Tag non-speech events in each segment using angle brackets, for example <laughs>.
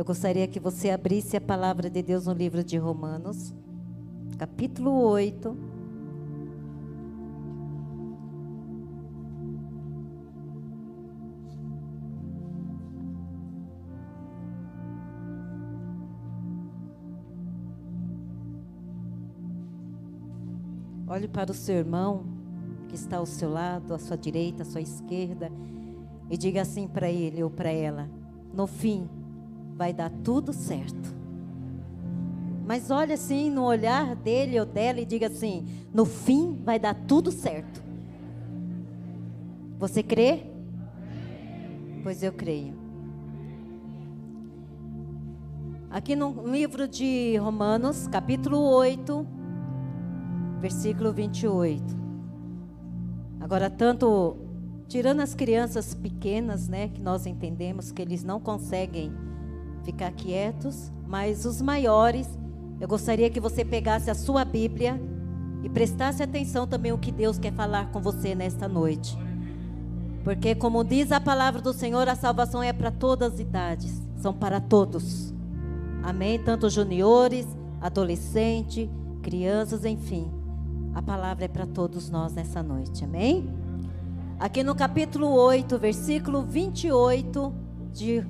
Eu gostaria que você abrisse a palavra de Deus no livro de Romanos, capítulo 8. Olhe para o seu irmão que está ao seu lado, à sua direita, à sua esquerda, e diga assim para ele ou para ela: no fim, vai dar tudo certo. Mas olhe assim no olhar dele ou dela e diga assim: no fim, vai dar tudo certo. Você crê? Pois eu creio. Aqui no livro de Romanos, capítulo 8 versículo 28. Agora, tanto tirando as crianças pequenas, né, que nós entendemos que eles não conseguem ficar quietos, mas os maiores, eu gostaria que você pegasse a sua Bíblia e prestasse atenção também o que Deus quer falar com você nesta noite. Porque como diz a palavra do Senhor, a salvação é para todas as idades, são para todos. Amém? Tanto juniores, adolescentes, crianças, enfim. A palavra é para todos nós nessa noite, amém? Aqui no capítulo 8, versículo 28 de,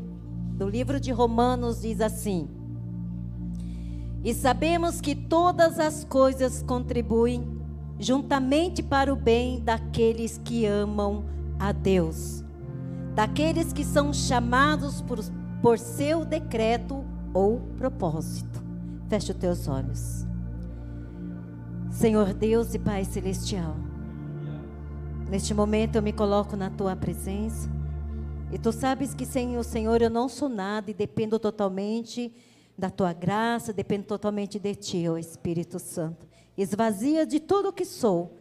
do livro de Romanos, diz assim: E sabemos que todas as coisas contribuem juntamente para o bem daqueles que amam a Deus, daqueles que são chamados por, por seu decreto ou propósito. Feche os teus olhos. Senhor Deus e Pai Celestial, neste momento eu me coloco na tua presença. E tu sabes que sem o Senhor eu não sou nada e dependo totalmente da tua graça, dependo totalmente de ti, ó Espírito Santo. Esvazia de tudo o que sou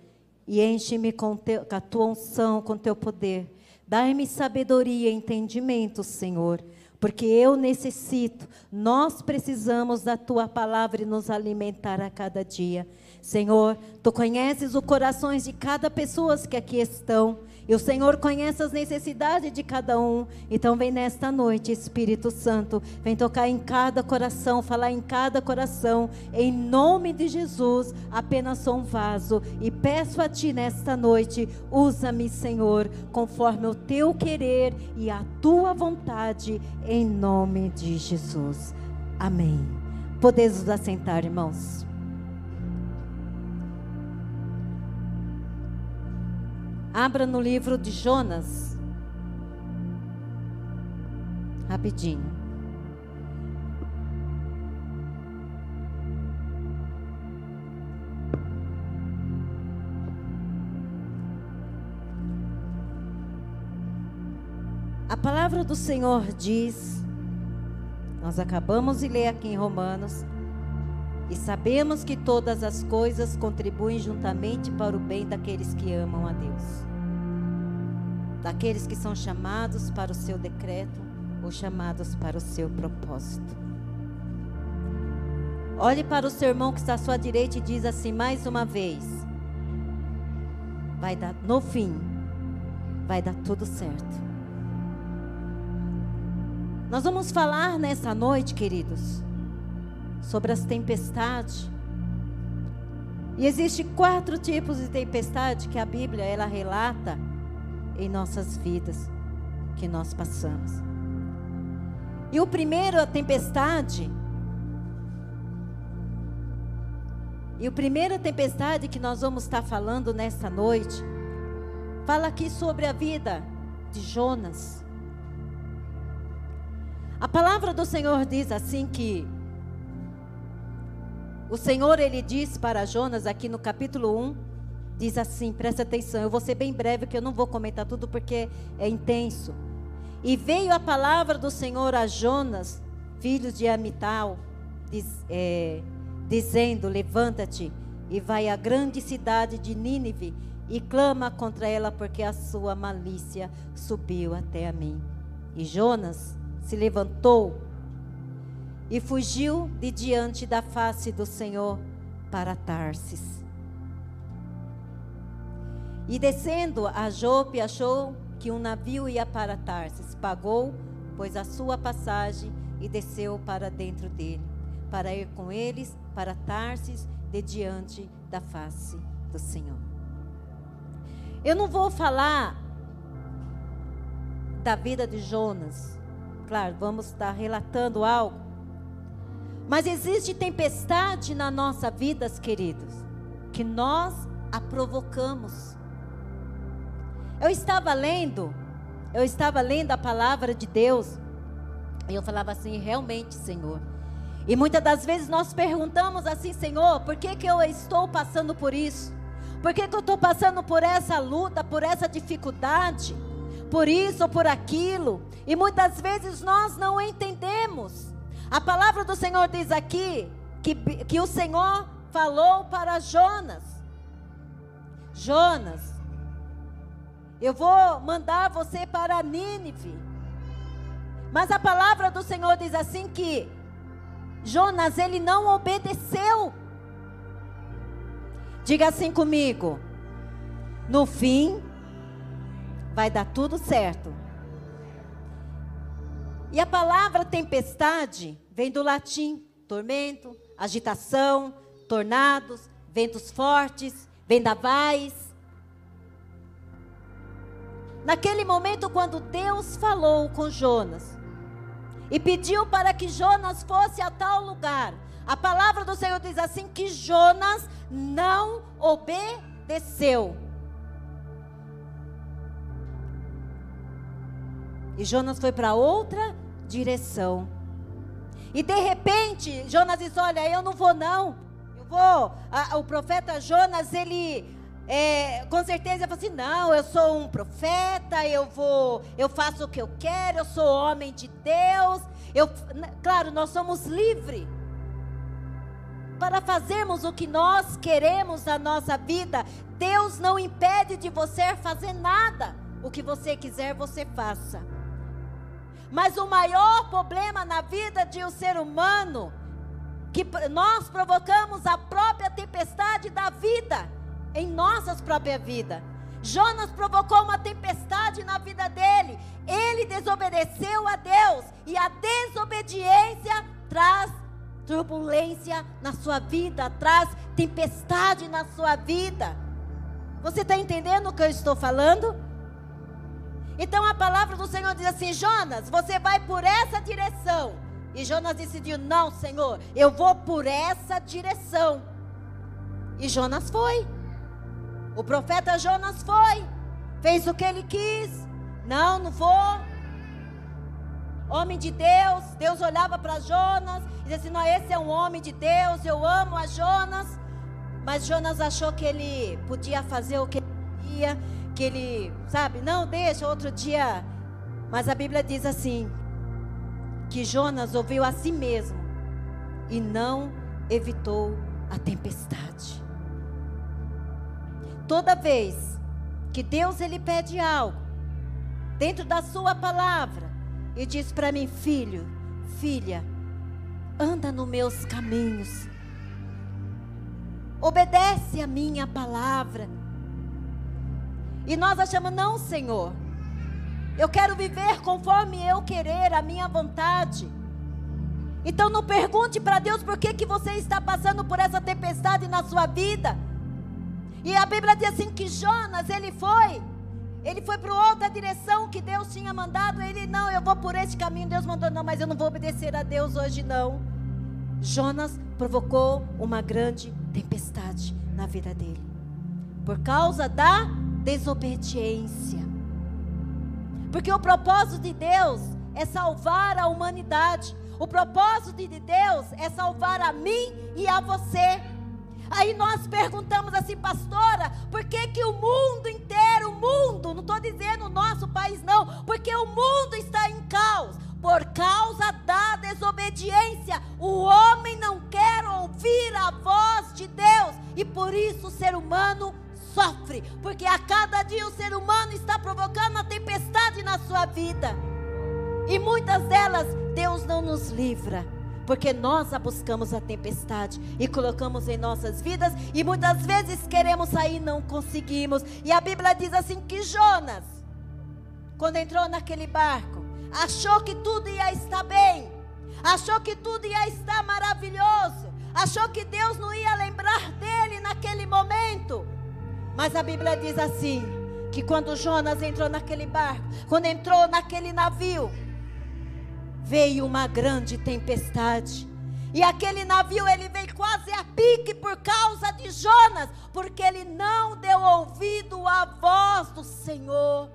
e enche-me com, com, a tua unção, com teu poder. Dai-me sabedoria e entendimento, Senhor, porque eu necessito, nós precisamos da tua palavra e nos alimentar a cada dia. Senhor, tu conheces os corações de cada pessoa que aqui estão. E o Senhor conhece as necessidades de cada um. Então vem nesta noite, Espírito Santo, vem tocar em cada coração, falar em cada coração. Em nome de Jesus, apenas sou um vaso e peço a ti nesta noite, usa-me, Senhor, conforme o teu querer e a tua vontade, em nome de Jesus. Amém. Podemos nos assentar, irmãos. Abra no livro de Jonas. Rapidinho. A palavra do Senhor diz, nós acabamos de ler aqui em Romanos, e sabemos que todas as coisas contribuem juntamente para o bem daqueles que amam a Deus daqueles que são chamados para o seu decreto ou chamados para o seu propósito. Olhe para o seu irmão que está à sua direita e diz assim mais uma vez: vai dar no fim, vai dar tudo certo. Nós vamos falar nessa noite, queridos, sobre as tempestades. E existe quatro tipos de tempestade que a Bíblia ela relata em nossas vidas que nós passamos. E o primeiro, a tempestade. E o primeiro tempestade que nós vamos estar falando nesta noite, fala aqui sobre a vida de Jonas. A palavra do Senhor diz assim que o Senhor ele diz para Jonas aqui no capítulo 1, diz assim: presta atenção, eu vou ser bem breve, que eu não vou comentar tudo porque é intenso. E veio a palavra do Senhor a Jonas, filho de Amital, diz, é, dizendo: Levanta-te e vai à grande cidade de Nínive e clama contra ela, porque a sua malícia subiu até a mim. E Jonas se levantou e fugiu de diante da face do Senhor para Tarsis e descendo a Jope, achou que um navio ia para Tarsis. Pagou, pois, a sua passagem e desceu para dentro dele, para ir com eles para Tarsis, de diante da face do Senhor. Eu não vou falar da vida de Jonas. Claro, vamos estar relatando algo. Mas existe tempestade na nossa vida, queridos, que nós a provocamos. Eu estava lendo, eu estava lendo a palavra de Deus, e eu falava assim, realmente, Senhor. E muitas das vezes nós perguntamos assim, Senhor, por que, que eu estou passando por isso? Por que, que eu estou passando por essa luta, por essa dificuldade? Por isso ou por aquilo? E muitas vezes nós não entendemos. A palavra do Senhor diz aqui que, que o Senhor falou para Jonas: Jonas, eu vou mandar você para Nínive. Mas a palavra do Senhor diz assim que Jonas ele não obedeceu. Diga assim comigo. No fim vai dar tudo certo. E a palavra tempestade vem do latim tormento, agitação, tornados, ventos fortes, vendavais. Naquele momento, quando Deus falou com Jonas e pediu para que Jonas fosse a tal lugar, a palavra do Senhor diz assim: que Jonas não obedeceu. E Jonas foi para outra direção. E de repente, Jonas disse: Olha, eu não vou, não. Eu vou. A, o profeta Jonas, ele. É, com certeza falou assim: não, eu sou um profeta, eu vou, eu faço o que eu quero, eu sou homem de Deus. Eu, claro, nós somos livres para fazermos o que nós queremos na nossa vida. Deus não impede de você fazer nada. O que você quiser, você faça. Mas o maior problema na vida de um ser humano, que nós provocamos a própria tempestade da vida, em nossas próprias vidas. Jonas provocou uma tempestade na vida dele. Ele desobedeceu a Deus. E a desobediência traz turbulência na sua vida, traz tempestade na sua vida. Você está entendendo o que eu estou falando? Então a palavra do Senhor diz assim: Jonas, você vai por essa direção. E Jonas decidiu: Não, Senhor, eu vou por essa direção. E Jonas foi. O profeta Jonas foi. Fez o que ele quis. Não, não vou. Homem de Deus. Deus olhava para Jonas e dizia assim: Não, esse é um homem de Deus. Eu amo a Jonas. Mas Jonas achou que ele podia fazer o que ele queria que ele, sabe, não deixa outro dia. Mas a Bíblia diz assim: que Jonas ouviu a si mesmo e não evitou a tempestade. Toda vez que Deus ele pede algo dentro da sua palavra e diz para mim, filho, filha, anda nos meus caminhos. Obedece a minha palavra. E nós achamos, não, Senhor. Eu quero viver conforme eu querer, a minha vontade. Então não pergunte para Deus por que, que você está passando por essa tempestade na sua vida. E a Bíblia diz assim que Jonas, ele foi. Ele foi para outra direção que Deus tinha mandado. Ele, não, eu vou por esse caminho. Deus mandou, não, mas eu não vou obedecer a Deus hoje, não. Jonas provocou uma grande tempestade na vida dele. Por causa da desobediência. Porque o propósito de Deus é salvar a humanidade. O propósito de Deus é salvar a mim e a você. Aí nós perguntamos assim, pastora, por que, que o mundo inteiro, o mundo, não estou dizendo o nosso país, não, porque o mundo está em caos, por causa da desobediência. O homem não quer ouvir a voz de Deus, e por isso o ser humano sofre, porque a cada dia o ser humano está provocando uma tempestade na sua vida. E muitas delas Deus não nos livra, porque nós a buscamos a tempestade e colocamos em nossas vidas e muitas vezes queremos sair não conseguimos. E a Bíblia diz assim que Jonas, quando entrou naquele barco, achou que tudo ia estar bem. achou que tudo ia estar maravilhoso, achou que Deus não ia lembrar dele naquele momento. Mas a Bíblia diz assim: que quando Jonas entrou naquele barco, quando entrou naquele navio, veio uma grande tempestade. E aquele navio ele veio quase a pique por causa de Jonas, porque ele não deu ouvido à voz do Senhor.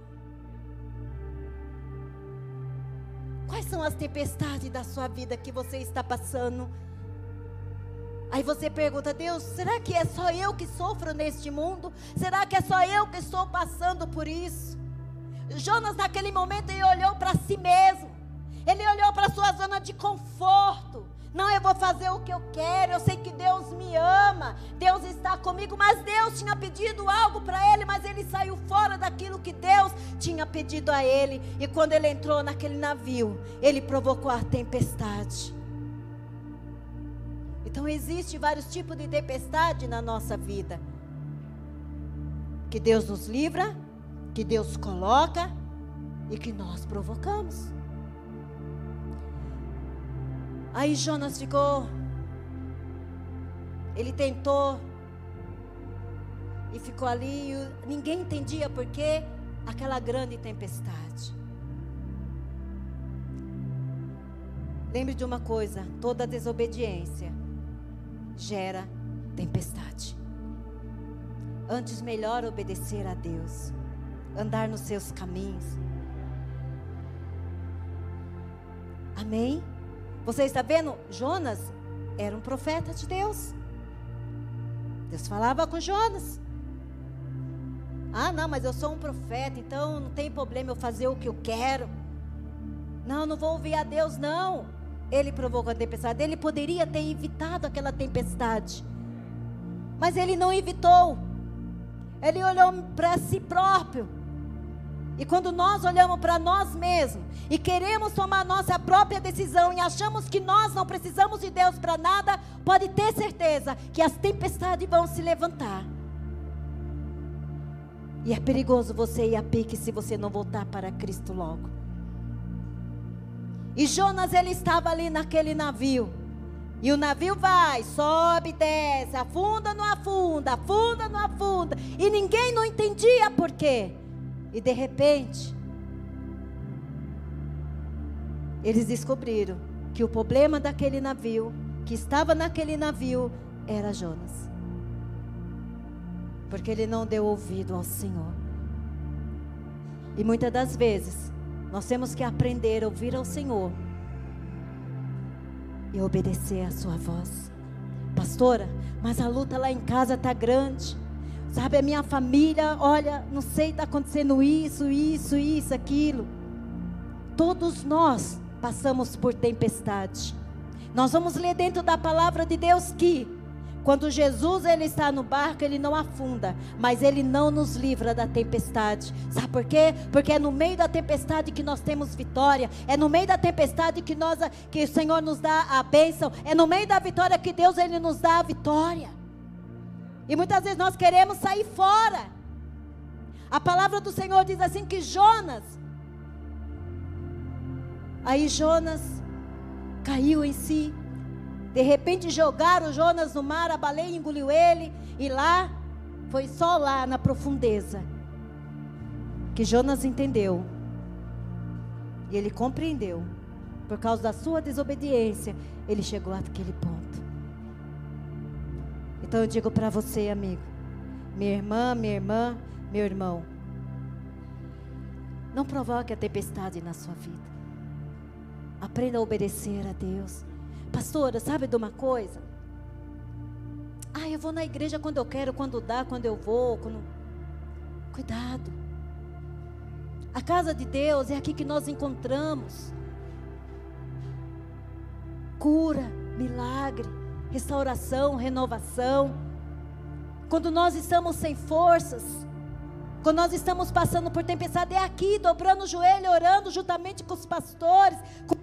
Quais são as tempestades da sua vida que você está passando? Aí você pergunta, Deus, será que é só eu que sofro neste mundo? Será que é só eu que estou passando por isso? Jonas, naquele momento, ele olhou para si mesmo, ele olhou para a sua zona de conforto. Não, eu vou fazer o que eu quero. Eu sei que Deus me ama. Deus está comigo. Mas Deus tinha pedido algo para ele, mas ele saiu fora daquilo que Deus tinha pedido a ele. E quando ele entrou naquele navio, ele provocou a tempestade. Então existe vários tipos de tempestade na nossa vida. Que Deus nos livra, que Deus coloca e que nós provocamos. Aí Jonas ficou. Ele tentou. E ficou ali. E ninguém entendia por que aquela grande tempestade. Lembre de uma coisa: toda desobediência gera tempestade. Antes, melhor obedecer a Deus, andar nos seus caminhos. Amém? Você está vendo? Jonas era um profeta de Deus. Deus falava com Jonas. Ah, não, mas eu sou um profeta, então não tem problema eu fazer o que eu quero. Não, não vou ouvir a Deus, não. Ele provocou a tempestade. Ele poderia ter evitado aquela tempestade. Mas ele não evitou. Ele olhou para si próprio. E quando nós olhamos para nós mesmos e queremos tomar nossa própria decisão e achamos que nós não precisamos de Deus para nada, pode ter certeza que as tempestades vão se levantar. E é perigoso você ir a pique se você não voltar para Cristo logo. E Jonas ele estava ali naquele navio. E o navio vai, sobe, desce, afunda, não afunda, afunda, não afunda. E ninguém não entendia por quê. E de repente, eles descobriram que o problema daquele navio, que estava naquele navio, era Jonas. Porque ele não deu ouvido ao Senhor. E muitas das vezes, nós temos que aprender a ouvir ao Senhor e obedecer a sua voz. Pastora, mas a luta lá em casa está grande. Sabe, a minha família, olha, não sei, está acontecendo isso, isso, isso, aquilo. Todos nós passamos por tempestade. Nós vamos ler dentro da palavra de Deus que quando Jesus ele está no barco, ele não afunda, mas ele não nos livra da tempestade. Sabe por quê? Porque é no meio da tempestade que nós temos vitória. É no meio da tempestade que nós que o Senhor nos dá a bênção. É no meio da vitória que Deus ele nos dá a vitória. E muitas vezes nós queremos sair fora. A palavra do Senhor diz assim que Jonas. Aí Jonas caiu em si. De repente jogaram Jonas no mar, a baleia engoliu ele. E lá, foi só lá na profundeza. Que Jonas entendeu. E ele compreendeu. Por causa da sua desobediência, ele chegou àquele ponto. Então eu digo para você, amigo, minha irmã, minha irmã, meu irmão, não provoque a tempestade na sua vida. Aprenda a obedecer a Deus. Pastora, sabe de uma coisa? Ah, eu vou na igreja quando eu quero, quando dá, quando eu vou. Quando... Cuidado. A casa de Deus é aqui que nós encontramos cura, milagre restauração, renovação. Quando nós estamos sem forças, quando nós estamos passando por tempestade, é aqui, dobrando o joelho, orando juntamente com os pastores, com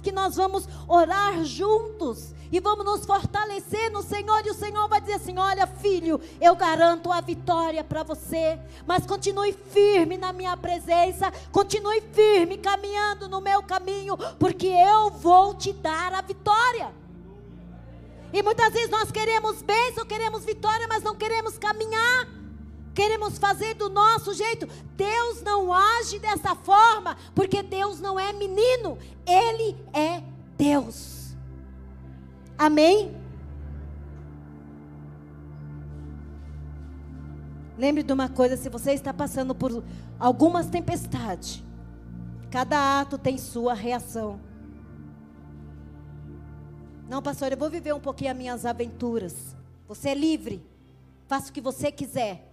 que nós vamos orar juntos e vamos nos fortalecer no Senhor. E o Senhor vai dizer assim: Olha, filho, eu garanto a vitória para você, mas continue firme na minha presença, continue firme caminhando no meu caminho, porque eu vou te dar a vitória. E muitas vezes nós queremos bênção, queremos vitória, mas não queremos caminhar. Queremos fazer do nosso jeito. Deus não age dessa forma, porque Deus não é menino, Ele é Deus. Amém? Lembre de uma coisa: se você está passando por algumas tempestades, cada ato tem sua reação. Não, pastor, eu vou viver um pouquinho as minhas aventuras. Você é livre. Faça o que você quiser.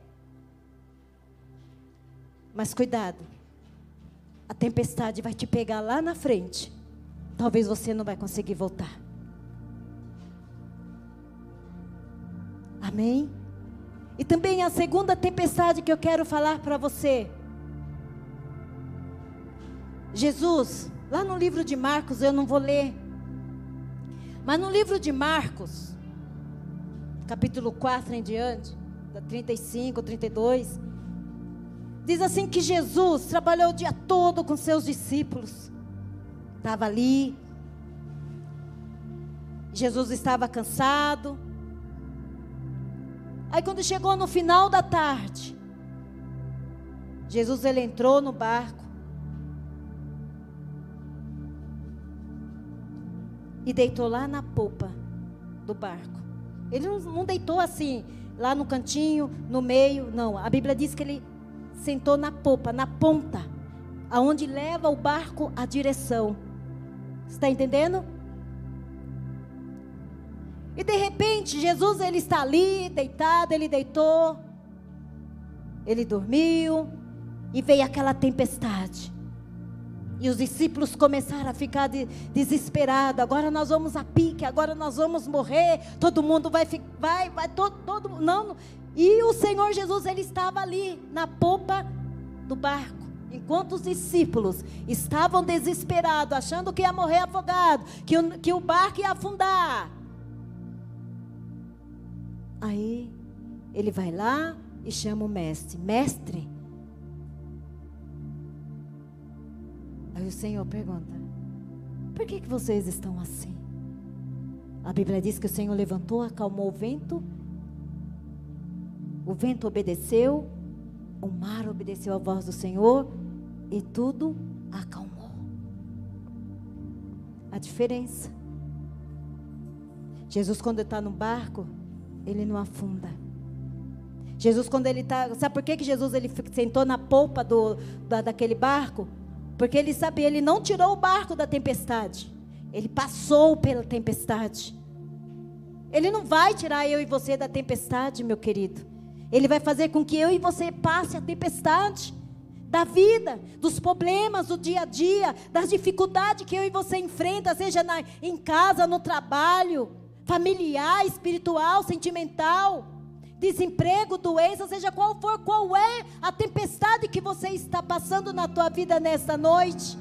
Mas cuidado. A tempestade vai te pegar lá na frente. Talvez você não vai conseguir voltar. Amém? E também a segunda tempestade que eu quero falar para você. Jesus, lá no livro de Marcos, eu não vou ler. Mas no livro de Marcos, capítulo 4 em diante, da 35, 32, diz assim que Jesus trabalhou o dia todo com seus discípulos. Estava ali. Jesus estava cansado. Aí quando chegou no final da tarde, Jesus ele entrou no barco e deitou lá na polpa do barco. Ele não, não deitou assim, lá no cantinho, no meio, não. A Bíblia diz que ele sentou na polpa, na ponta, aonde leva o barco a direção. Está entendendo? E de repente, Jesus ele está ali, deitado, ele deitou. Ele dormiu e veio aquela tempestade. E os discípulos começaram a ficar de, desesperados. Agora nós vamos a pique, agora nós vamos morrer. Todo mundo vai vai vai todo, todo não. E o Senhor Jesus ele estava ali na popa do barco. Enquanto os discípulos estavam desesperados, achando que ia morrer afogado, que o, que o barco ia afundar. Aí ele vai lá e chama o mestre: Mestre. Aí o Senhor pergunta: Por que, que vocês estão assim? A Bíblia diz que o Senhor levantou, acalmou o vento. O vento obedeceu, o mar obedeceu à voz do Senhor e tudo acalmou. A diferença. Jesus, quando está no barco, ele não afunda. Jesus, quando ele está. Sabe por que, que Jesus ele sentou na polpa do, da, daquele barco? Porque ele sabia, ele não tirou o barco da tempestade. Ele passou pela tempestade. Ele não vai tirar eu e você da tempestade, meu querido. Ele vai fazer com que eu e você passe a tempestade da vida, dos problemas do dia a dia, das dificuldades que eu e você enfrenta, seja na, em casa, no trabalho familiar, espiritual, sentimental, desemprego, doença, seja qual for, qual é a tempestade que você está passando na tua vida nesta noite.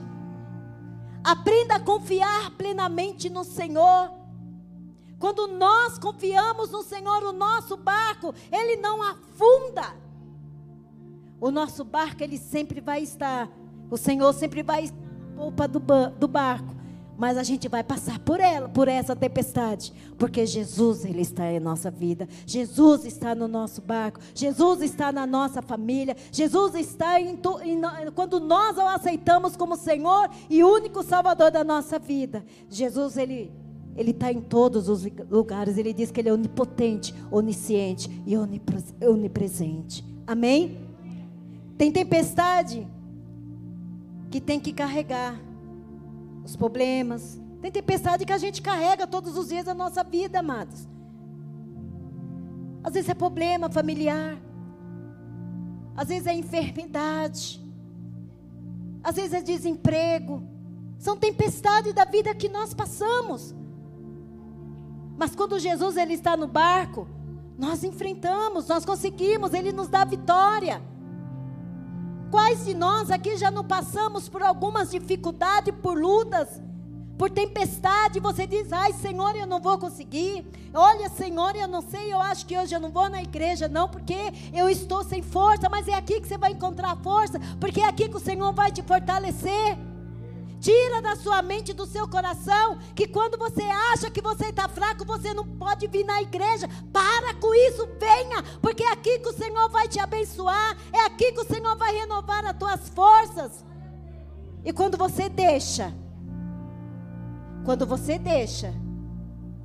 Aprenda a confiar plenamente no Senhor. Quando nós confiamos no Senhor, o nosso barco, ele não afunda. O nosso barco, ele sempre vai estar, o Senhor sempre vai polpa do, do barco mas a gente vai passar por ela, por essa tempestade, porque Jesus ele está em nossa vida. Jesus está no nosso barco. Jesus está na nossa família. Jesus está em, em quando nós o aceitamos como Senhor e único Salvador da nossa vida. Jesus ele ele está em todos os lugares. Ele diz que ele é onipotente, onisciente e onipresente. Amém? Tem tempestade que tem que carregar os problemas. Tem tempestade que a gente carrega todos os dias da nossa vida, amados. Às vezes é problema familiar. Às vezes é enfermidade. Às vezes é desemprego. São tempestades da vida que nós passamos. Mas quando Jesus ele está no barco, nós enfrentamos, nós conseguimos, ele nos dá vitória. Quais de nós aqui já não passamos por algumas dificuldades, por lutas, por tempestade, você diz: Ai, Senhor, eu não vou conseguir. Olha, Senhor, eu não sei, eu acho que hoje eu não vou na igreja, não, porque eu estou sem força. Mas é aqui que você vai encontrar força, porque é aqui que o Senhor vai te fortalecer. Tira da sua mente, do seu coração, que quando você acha que você está fraco, você não pode vir na igreja. Para com isso, venha, porque é aqui que o Senhor vai te abençoar, é aqui que o Senhor vai renovar as tuas forças. E quando você deixa, quando você deixa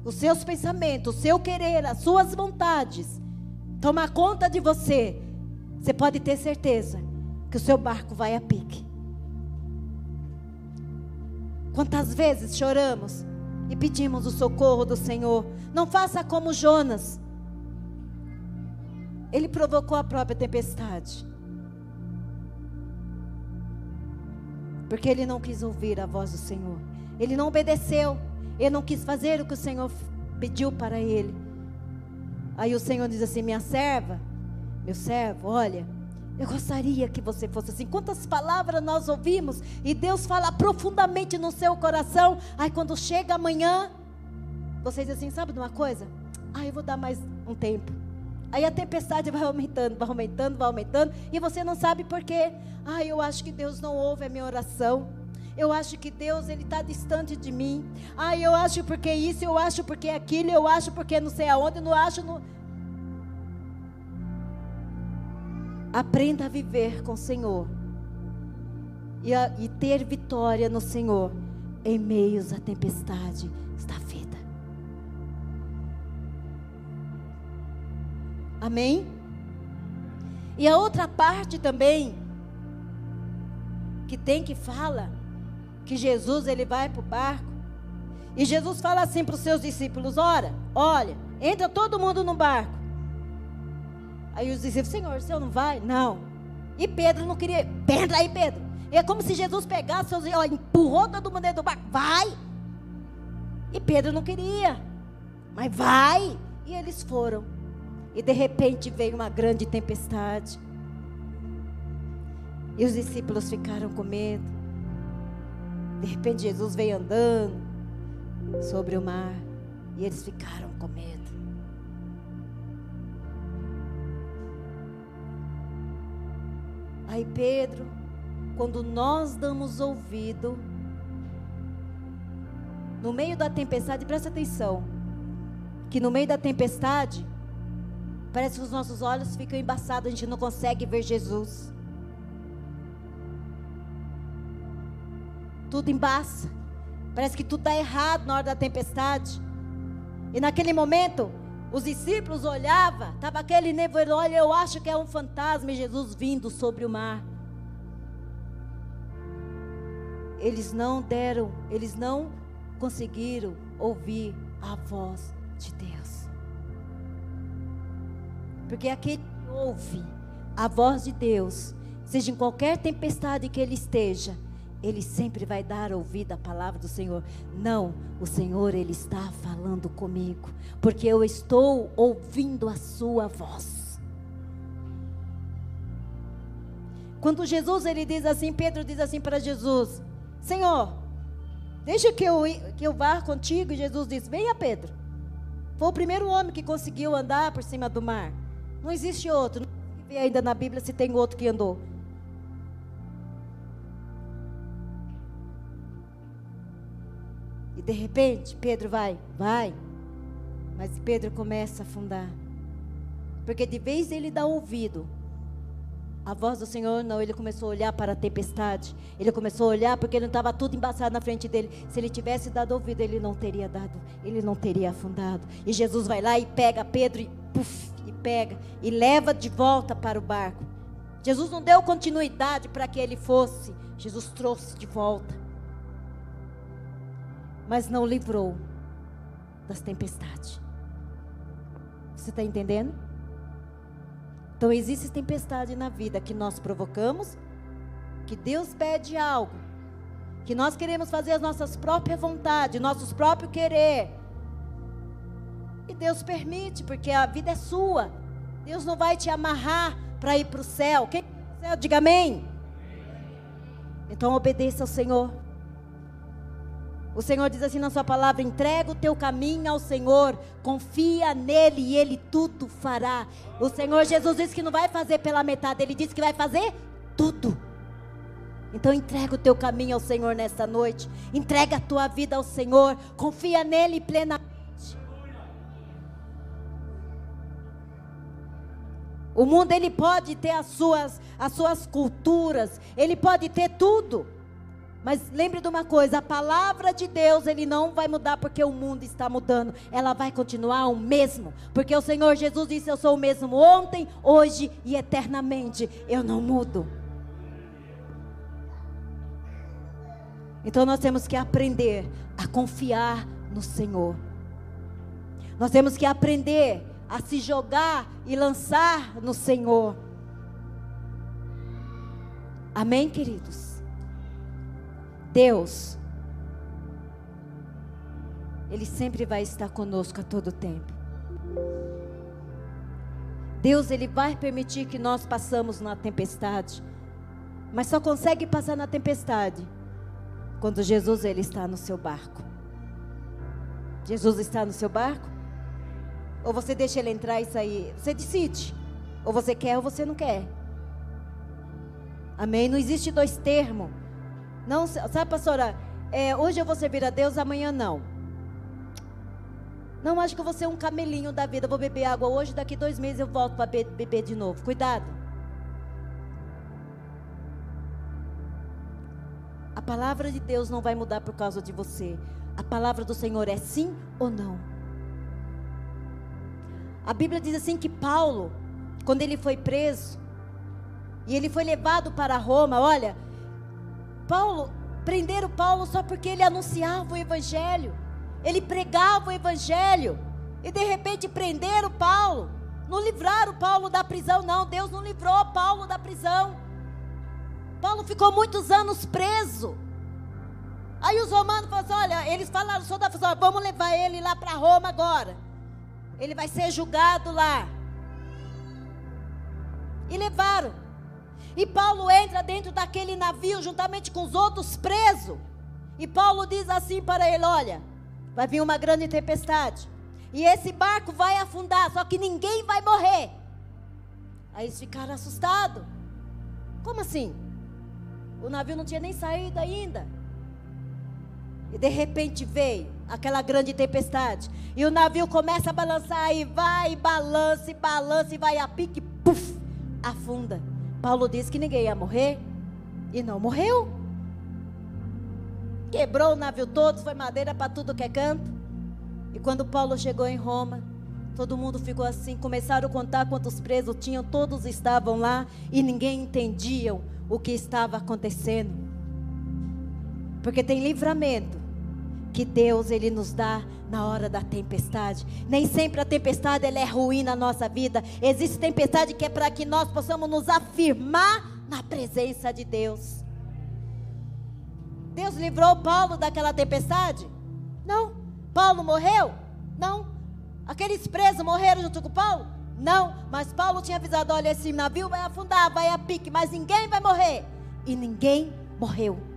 os seus pensamentos, o seu querer, as suas vontades tomar conta de você, você pode ter certeza que o seu barco vai a pique. Quantas vezes choramos e pedimos o socorro do Senhor? Não faça como Jonas. Ele provocou a própria tempestade. Porque ele não quis ouvir a voz do Senhor. Ele não obedeceu. Ele não quis fazer o que o Senhor pediu para ele. Aí o Senhor diz assim: Minha serva, meu servo, olha, eu gostaria que você fosse assim. Quantas palavras nós ouvimos e Deus fala profundamente no seu coração. Aí quando chega amanhã, você diz assim: Sabe de uma coisa? Ah, eu vou dar mais um tempo. Aí a tempestade vai aumentando, vai aumentando, vai aumentando, e você não sabe por quê. Ah, eu acho que Deus não ouve a minha oração. Eu acho que Deus ele está distante de mim. Ah, eu acho porque isso, eu acho porque aquilo, eu acho porque não sei aonde, não acho. No... Aprenda a viver com o Senhor e, a, e ter vitória no Senhor em meios à tempestade da vida. Amém? E a outra parte também que tem que fala que Jesus ele vai para o barco. E Jesus fala assim para os seus discípulos: Ora, olha, entra todo mundo no barco. Aí os discípulos, Senhor, o senhor não vai? Não. E Pedro não queria. Entra aí, Pedro. E é como se Jesus pegasse, ó, empurrou todo mundo dentro do barco. Vai! E Pedro não queria. Mas vai! E eles foram. E de repente veio uma grande tempestade. E os discípulos ficaram com medo. De repente Jesus veio andando sobre o mar e eles ficaram com medo. Aí Pedro, quando nós damos ouvido, no meio da tempestade, presta atenção, que no meio da tempestade, parece que os nossos olhos ficam embaçados, a gente não consegue ver Jesus. tudo embaça. Parece que tudo está errado na hora da tempestade. E naquele momento, os discípulos olhavam, estava aquele nevoeiro, olha, eu acho que é um fantasma e Jesus vindo sobre o mar. Eles não deram, eles não conseguiram ouvir a voz de Deus. Porque aquele que ouve a voz de Deus, seja em qualquer tempestade que ele esteja, ele sempre vai dar ouvido à palavra do Senhor. Não, o Senhor ele está falando comigo, porque eu estou ouvindo a sua voz. Quando Jesus ele diz assim, Pedro diz assim para Jesus: Senhor, deixa que eu que eu vá contigo. E Jesus diz: Venha, Pedro. Foi o primeiro homem que conseguiu andar por cima do mar. Não existe outro. Não vê ainda na Bíblia se tem outro que andou. De repente, Pedro vai, vai. Mas Pedro começa a afundar. Porque de vez ele dá ouvido a voz do Senhor, não, ele começou a olhar para a tempestade. Ele começou a olhar porque ele não estava tudo embaçado na frente dele. Se ele tivesse dado ouvido, ele não teria dado, ele não teria afundado. E Jesus vai lá e pega Pedro e puf, e pega e leva de volta para o barco. Jesus não deu continuidade para que ele fosse. Jesus trouxe de volta mas não livrou das tempestades. Você está entendendo? Então existe tempestade na vida que nós provocamos, que Deus pede algo, que nós queremos fazer as nossas próprias vontades, nossos próprios querer. E Deus permite, porque a vida é sua. Deus não vai te amarrar para ir para o céu. Quem quer o céu, diga amém. Então obedeça ao Senhor. O Senhor diz assim na sua palavra: entrega o teu caminho ao Senhor, confia nele e ele tudo fará. O Senhor Jesus disse que não vai fazer pela metade, ele disse que vai fazer tudo. Então entrega o teu caminho ao Senhor nesta noite. Entrega a tua vida ao Senhor. Confia nele plenamente. O mundo ele pode ter as suas as suas culturas, ele pode ter tudo. Mas lembre de uma coisa, a palavra de Deus, ele não vai mudar porque o mundo está mudando. Ela vai continuar o mesmo, porque o Senhor Jesus disse: "Eu sou o mesmo ontem, hoje e eternamente. Eu não mudo." Então nós temos que aprender a confiar no Senhor. Nós temos que aprender a se jogar e lançar no Senhor. Amém, queridos? Deus, Ele sempre vai estar conosco a todo tempo. Deus, Ele vai permitir que nós passamos na tempestade, mas só consegue passar na tempestade quando Jesus ele está no seu barco. Jesus está no seu barco? Ou você deixa ele entrar e sair? Você decide. Ou você quer ou você não quer. Amém? Não existe dois termos. Não, sabe, pastora? É, hoje eu vou servir a Deus, amanhã não. Não acho que eu vou ser um camelinho da vida. vou beber água hoje, daqui dois meses eu volto para beber de novo. Cuidado. A palavra de Deus não vai mudar por causa de você. A palavra do Senhor é sim ou não. A Bíblia diz assim que Paulo, quando ele foi preso, e ele foi levado para Roma, olha, Paulo, prenderam Paulo só porque ele anunciava o evangelho. Ele pregava o evangelho. E de repente prenderam Paulo. Não livraram Paulo da prisão, não. Deus não livrou Paulo da prisão. Paulo ficou muitos anos preso. Aí os romanos falaram assim, olha, eles falaram, só da vamos levar ele lá para Roma agora. Ele vai ser julgado lá. E levaram. E Paulo entra dentro daquele navio juntamente com os outros presos. E Paulo diz assim para ele: Olha, vai vir uma grande tempestade. E esse barco vai afundar, só que ninguém vai morrer. Aí eles ficaram assustados. Como assim? O navio não tinha nem saído ainda. E de repente veio aquela grande tempestade. E o navio começa a balançar e vai, balança, e balança, e vai a pique, puf, afunda. Paulo disse que ninguém ia morrer. E não morreu. Quebrou o navio todo, foi madeira para tudo que é canto. E quando Paulo chegou em Roma, todo mundo ficou assim, começaram a contar quantos presos tinham, todos estavam lá e ninguém entendiam o que estava acontecendo. Porque tem livramento que Deus ele nos dá na hora da tempestade. Nem sempre a tempestade ela é ruim na nossa vida. Existe tempestade que é para que nós possamos nos afirmar na presença de Deus. Deus livrou Paulo daquela tempestade? Não. Paulo morreu? Não. Aqueles presos morreram junto com Paulo? Não, mas Paulo tinha avisado: olha, esse navio vai afundar, vai a pique, mas ninguém vai morrer. E ninguém morreu.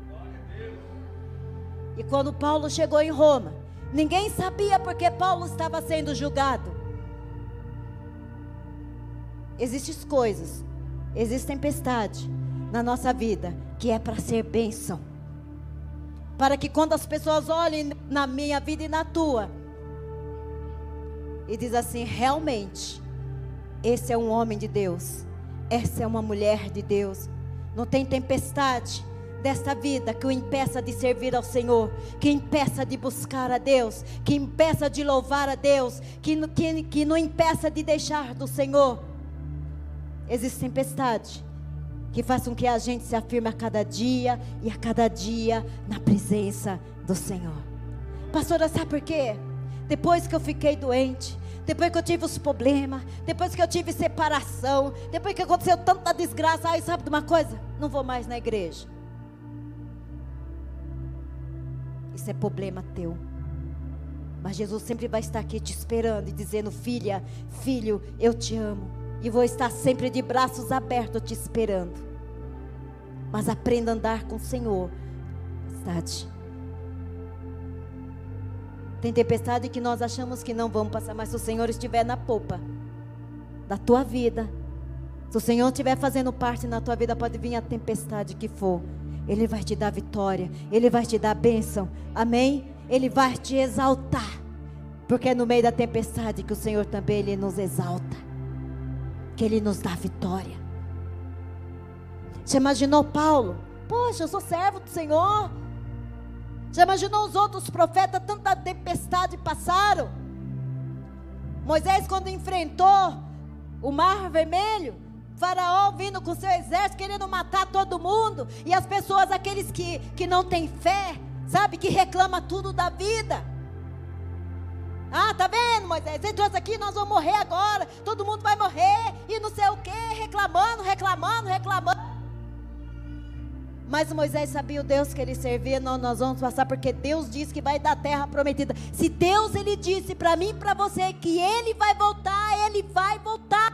E quando Paulo chegou em Roma, ninguém sabia porque Paulo estava sendo julgado. Existem coisas, existe tempestade na nossa vida que é para ser bênção. Para que quando as pessoas olhem na minha vida e na tua, e diz assim, realmente, esse é um homem de Deus. Essa é uma mulher de Deus. Não tem tempestade desta vida que o impeça de servir ao Senhor, que impeça de buscar a Deus, que impeça de louvar a Deus, que, que, que não impeça de deixar do Senhor. Existe tempestade que faz com que a gente se afirme a cada dia e a cada dia na presença do Senhor. Pastora, sabe por quê? Depois que eu fiquei doente, depois que eu tive os problemas, depois que eu tive separação, depois que aconteceu tanta desgraça, aí sabe de uma coisa? Não vou mais na igreja. Isso é problema teu. Mas Jesus sempre vai estar aqui te esperando e dizendo: Filha, filho, eu te amo. E vou estar sempre de braços abertos te esperando. Mas aprenda a andar com o Senhor. Verdade. Tem tempestade que nós achamos que não vamos passar, mas se o Senhor estiver na popa da tua vida, se o Senhor estiver fazendo parte na tua vida, pode vir a tempestade que for. Ele vai te dar vitória, Ele vai te dar bênção, amém? Ele vai te exaltar, porque é no meio da tempestade que o Senhor também Ele nos exalta, que Ele nos dá vitória. Você imaginou Paulo? Poxa, eu sou servo do Senhor. Já imaginou os outros profetas, tanta tempestade passaram? Moisés, quando enfrentou o mar vermelho, Faraó vindo com seu exército, querendo matar todo mundo, e as pessoas, aqueles que, que não têm fé, sabe, que reclama tudo da vida. Ah, tá vendo, Moisés? Entrou aqui, nós vamos morrer agora, todo mundo vai morrer, e não sei o que, reclamando, reclamando, reclamando. Mas Moisés sabia o Deus que ele servia, não nós vamos passar porque Deus disse que vai dar terra prometida. Se Deus ele disse para mim para você que ele vai voltar, ele vai voltar.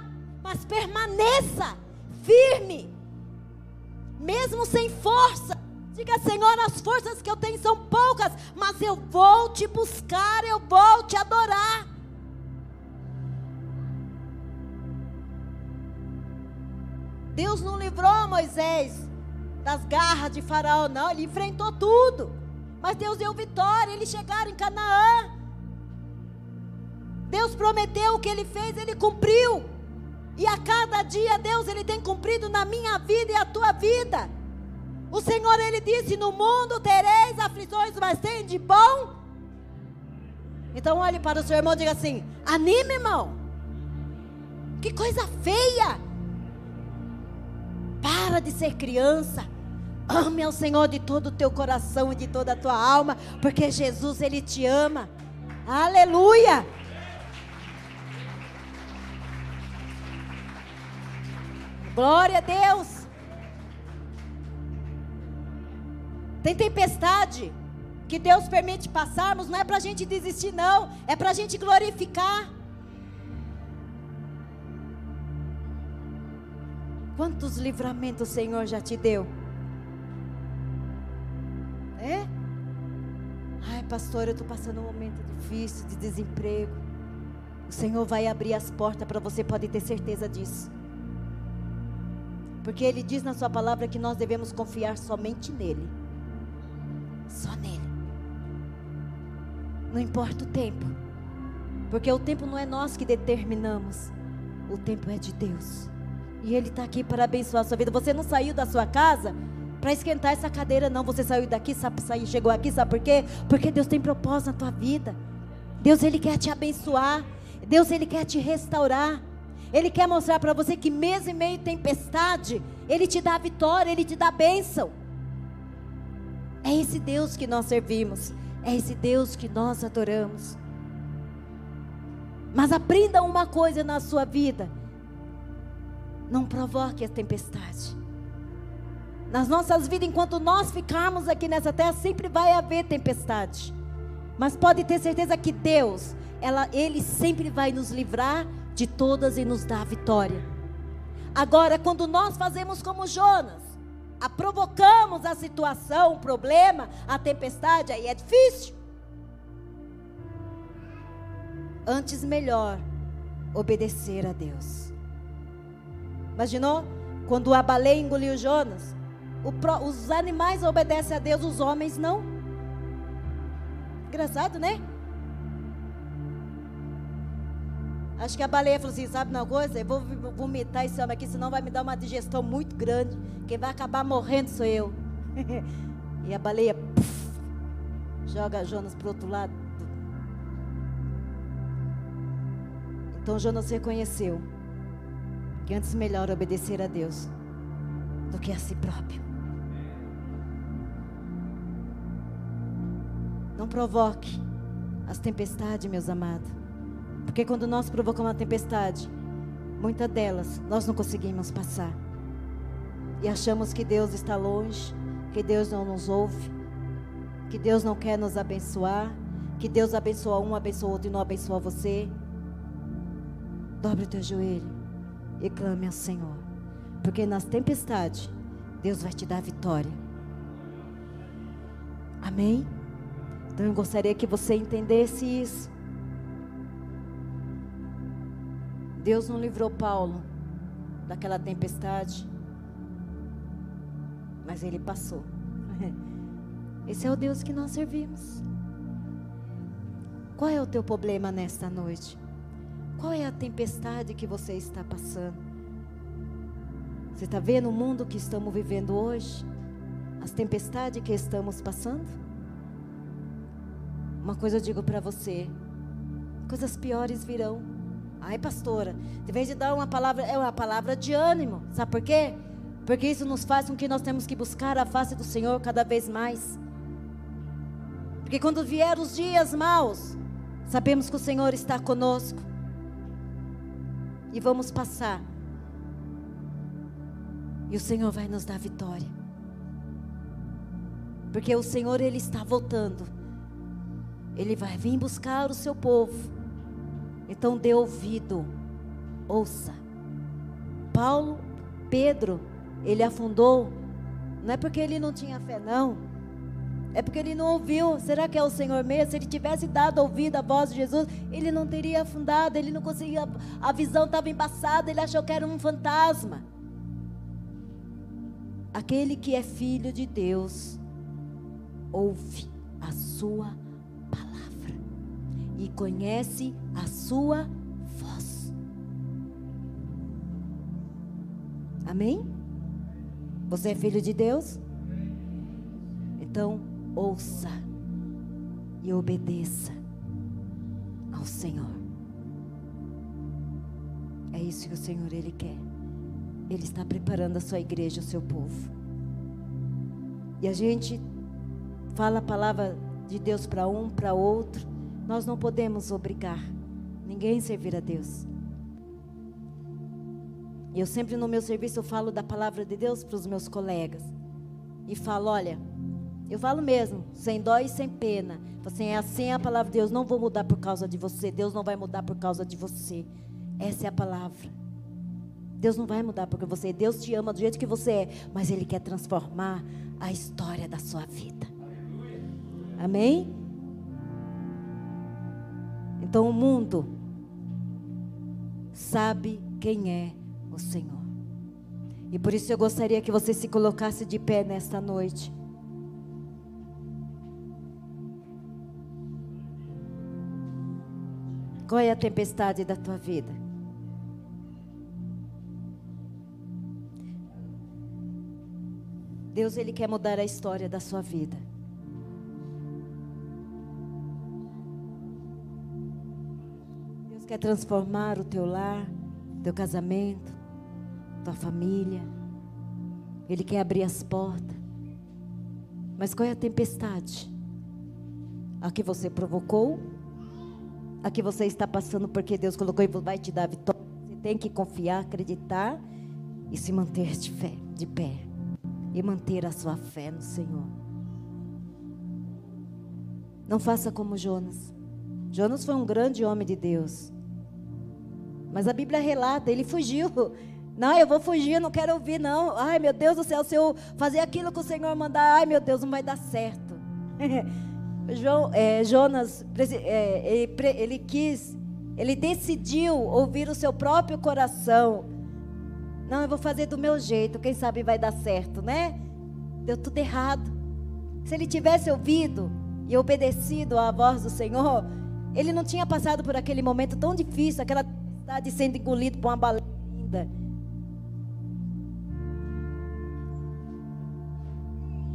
Mas permaneça firme. Mesmo sem força. Diga, Senhor, as forças que eu tenho são poucas, mas eu vou te buscar, eu vou te adorar. Deus não livrou Moisés das garras de Faraó, não. Ele enfrentou tudo. Mas Deus deu vitória. Eles chegaram em Canaã. Deus prometeu o que ele fez, ele cumpriu. E a cada dia Deus ele tem cumprido na minha vida e a tua vida. O Senhor ele disse: "No mundo tereis aflições, mas tem de bom". Então olhe para o seu irmão e diga assim: "Anime, irmão". Que coisa feia. Para de ser criança. Ame ao Senhor de todo o teu coração e de toda a tua alma, porque Jesus ele te ama. Aleluia! Glória a Deus. Tem tempestade que Deus permite passarmos, não é para a gente desistir, não, é para a gente glorificar. Quantos livramentos o Senhor já te deu? É? Ai, pastor, eu estou passando um momento difícil de desemprego. O Senhor vai abrir as portas para você, pode ter certeza disso. Porque Ele diz na Sua palavra que nós devemos confiar somente nele. Só nele. Não importa o tempo. Porque o tempo não é nós que determinamos. O tempo é de Deus. E Ele está aqui para abençoar a sua vida. Você não saiu da sua casa para esquentar essa cadeira, não. Você saiu daqui, sabe, saiu, chegou aqui, sabe por quê? Porque Deus tem propósito na tua vida. Deus, Ele quer te abençoar. Deus, Ele quer te restaurar. Ele quer mostrar para você que mesmo em meio tempestade, Ele te dá vitória, Ele te dá bênção. É esse Deus que nós servimos. É esse Deus que nós adoramos. Mas aprenda uma coisa na sua vida. Não provoque a tempestade. Nas nossas vidas, enquanto nós ficarmos aqui nessa terra, sempre vai haver tempestade. Mas pode ter certeza que Deus, ela, Ele sempre vai nos livrar de todas e nos dar vitória. Agora, quando nós fazemos como Jonas, a provocamos a situação, o problema, a tempestade, aí é difícil. Antes, melhor obedecer a Deus. Imaginou? Quando a baleia engoliu Jonas, os animais obedecem a Deus, os homens não. Engraçado, né? Acho que a baleia falou assim: sabe uma coisa? Eu vou vomitar esse homem aqui, senão vai me dar uma digestão muito grande. Quem vai acabar morrendo sou eu. <laughs> e a baleia puff, joga Jonas para outro lado. Então Jonas reconheceu que antes melhor obedecer a Deus do que a si próprio. Não provoque as tempestades, meus amados. Porque quando nós provocamos a tempestade, muitas delas nós não conseguimos passar. E achamos que Deus está longe, que Deus não nos ouve, que Deus não quer nos abençoar, que Deus abençoa um, abençoa outro e não abençoa você. Dobre o teu joelho e clame ao Senhor. Porque nas tempestades, Deus vai te dar vitória. Amém? Então eu gostaria que você entendesse isso. Deus não livrou Paulo daquela tempestade, mas ele passou. <laughs> Esse é o Deus que nós servimos. Qual é o teu problema nesta noite? Qual é a tempestade que você está passando? Você está vendo o mundo que estamos vivendo hoje? As tempestades que estamos passando? Uma coisa eu digo para você: coisas piores virão. Ai, pastora, de vez de dar uma palavra, é uma palavra de ânimo. Sabe por quê? Porque isso nos faz com que nós temos que buscar a face do Senhor cada vez mais. Porque quando vier os dias maus, Sabemos que o Senhor está conosco. E vamos passar. E o Senhor vai nos dar vitória. Porque o Senhor ele está voltando. Ele vai vir buscar o seu povo. Então dê ouvido. Ouça. Paulo, Pedro, ele afundou. Não é porque ele não tinha fé, não. É porque ele não ouviu. Será que é o Senhor mesmo? Se ele tivesse dado ouvido à voz de Jesus, ele não teria afundado, ele não conseguia. A visão estava embaçada, ele achou que era um fantasma. Aquele que é filho de Deus, ouve a sua palavra e conhece a sua voz. Amém? Você é filho de Deus? Então, ouça e obedeça ao Senhor. É isso que o Senhor ele quer. Ele está preparando a sua igreja, o seu povo. E a gente fala a palavra de Deus para um, para outro. Nós não podemos obrigar ninguém a servir a Deus. E eu sempre no meu serviço eu falo da palavra de Deus para os meus colegas. E falo, olha, eu falo mesmo, sem dó e sem pena. Assim, é assim a palavra de Deus. Não vou mudar por causa de você. Deus não vai mudar por causa de você. Essa é a palavra. Deus não vai mudar porque você. Deus te ama do jeito que você é, mas Ele quer transformar a história da sua vida. Amém? Então o mundo sabe quem é o Senhor. E por isso eu gostaria que você se colocasse de pé nesta noite. Qual é a tempestade da tua vida? Deus ele quer mudar a história da sua vida. Quer transformar o teu lar, teu casamento, tua família. Ele quer abrir as portas. Mas qual é a tempestade? A que você provocou? a que você está passando, porque Deus colocou e vai te dar vitória. Você tem que confiar, acreditar e se manter de fé, de pé. E manter a sua fé no Senhor. Não faça como Jonas. Jonas foi um grande homem de Deus. Mas a Bíblia relata, ele fugiu. <laughs> Não, eu vou fugir, não quero ouvir, não. Ai, meu Deus do céu, se eu fazer aquilo que o Senhor mandar, ai, meu Deus, não vai dar certo. <laughs> João, é, Jonas, é, ele, ele quis, ele decidiu ouvir o seu próprio coração. Não, eu vou fazer do meu jeito, quem sabe vai dar certo, né? Deu tudo errado. Se ele tivesse ouvido e obedecido à voz do Senhor, ele não tinha passado por aquele momento tão difícil, aquela de sendo engolido por uma baleia linda.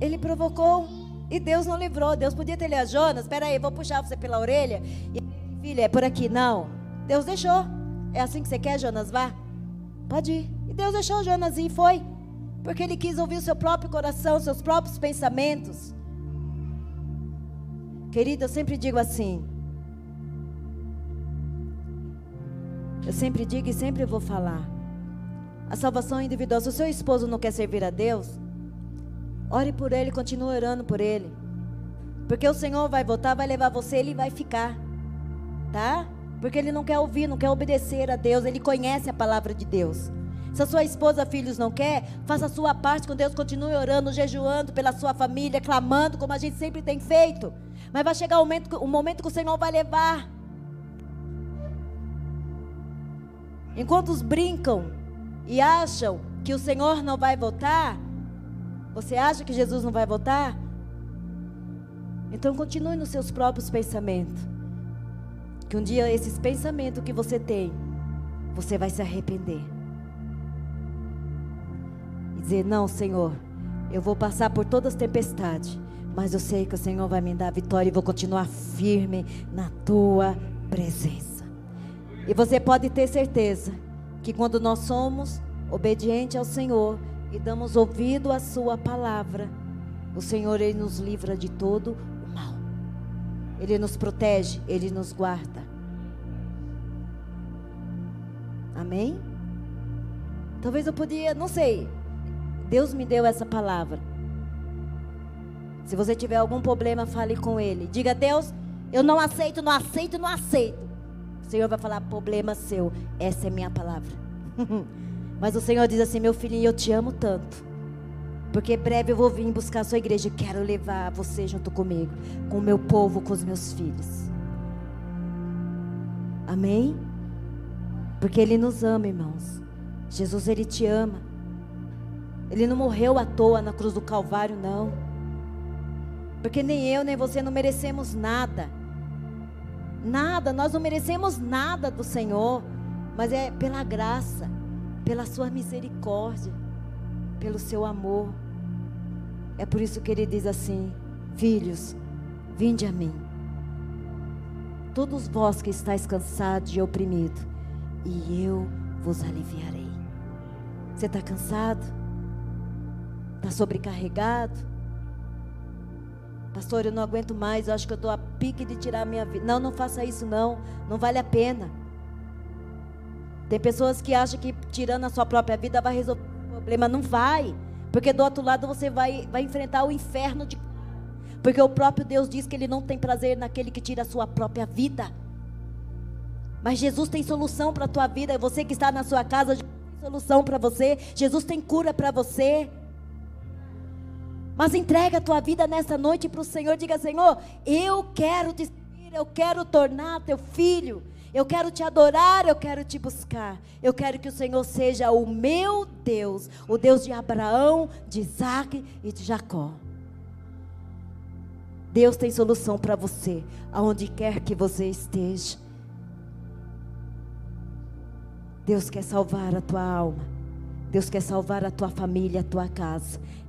Ele provocou e Deus não livrou. Deus podia ter livrado Jonas. Espera aí, vou puxar você pela orelha. E, filha, é por aqui. Não. Deus deixou. É assim que você quer, Jonas? Vá. Pode ir. E Deus deixou Jonas e foi. Porque ele quis ouvir o seu próprio coração, seus próprios pensamentos. Querido, eu sempre digo assim. Eu sempre digo e sempre vou falar. A salvação é individual. Se o seu esposo não quer servir a Deus, Ore por ele, continue orando por ele. Porque o Senhor vai voltar, vai levar você, ele vai ficar. Tá? Porque ele não quer ouvir, não quer obedecer a Deus, ele conhece a palavra de Deus. Se a sua esposa, filhos não quer, faça a sua parte com Deus, continue orando, jejuando pela sua família, clamando como a gente sempre tem feito. Mas vai chegar o momento, o momento que o Senhor vai levar. Enquanto os brincam e acham que o Senhor não vai voltar, você acha que Jesus não vai voltar? Então continue nos seus próprios pensamentos. Que um dia esses pensamentos que você tem, você vai se arrepender. E dizer: Não, Senhor, eu vou passar por todas as tempestades, mas eu sei que o Senhor vai me dar a vitória e vou continuar firme na tua presença. E você pode ter certeza que quando nós somos obedientes ao Senhor e damos ouvido à Sua palavra, o Senhor ele nos livra de todo o mal. Ele nos protege, ele nos guarda. Amém? Talvez eu podia, não sei. Deus me deu essa palavra. Se você tiver algum problema, fale com Ele. Diga, Deus, eu não aceito, não aceito, não aceito. Senhor vai falar, problema seu. Essa é minha palavra. <laughs> Mas o Senhor diz assim, meu filhinho, eu te amo tanto. Porque breve eu vou vir buscar a sua igreja. Quero levar você junto comigo, com o meu povo, com os meus filhos. Amém? Porque Ele nos ama, irmãos. Jesus, Ele te ama. Ele não morreu à toa na cruz do Calvário, não. Porque nem eu, nem você não merecemos nada. Nada, nós não merecemos nada do Senhor. Mas é pela graça, pela Sua misericórdia, pelo Seu amor. É por isso que Ele diz assim: Filhos, vinde a mim. Todos vós que estáis cansados e oprimidos, e eu vos aliviarei. Você está cansado? Está sobrecarregado? Pastor, eu não aguento mais, eu acho que eu estou a pique de tirar a minha vida. Não, não faça isso não, não vale a pena. Tem pessoas que acham que tirando a sua própria vida vai resolver o problema. Não vai. Porque do outro lado você vai, vai enfrentar o inferno de. Porque o próprio Deus diz que Ele não tem prazer naquele que tira a sua própria vida. Mas Jesus tem solução para a tua vida. Você que está na sua casa, Jesus tem solução para você. Jesus tem cura para você. Mas entrega a tua vida nessa noite para o Senhor. Diga, Senhor, eu quero te servir, eu quero tornar teu filho. Eu quero te adorar, eu quero te buscar. Eu quero que o Senhor seja o meu Deus, o Deus de Abraão, de Isaac e de Jacó. Deus tem solução para você, aonde quer que você esteja. Deus quer salvar a tua alma. Deus quer salvar a tua família, a tua casa.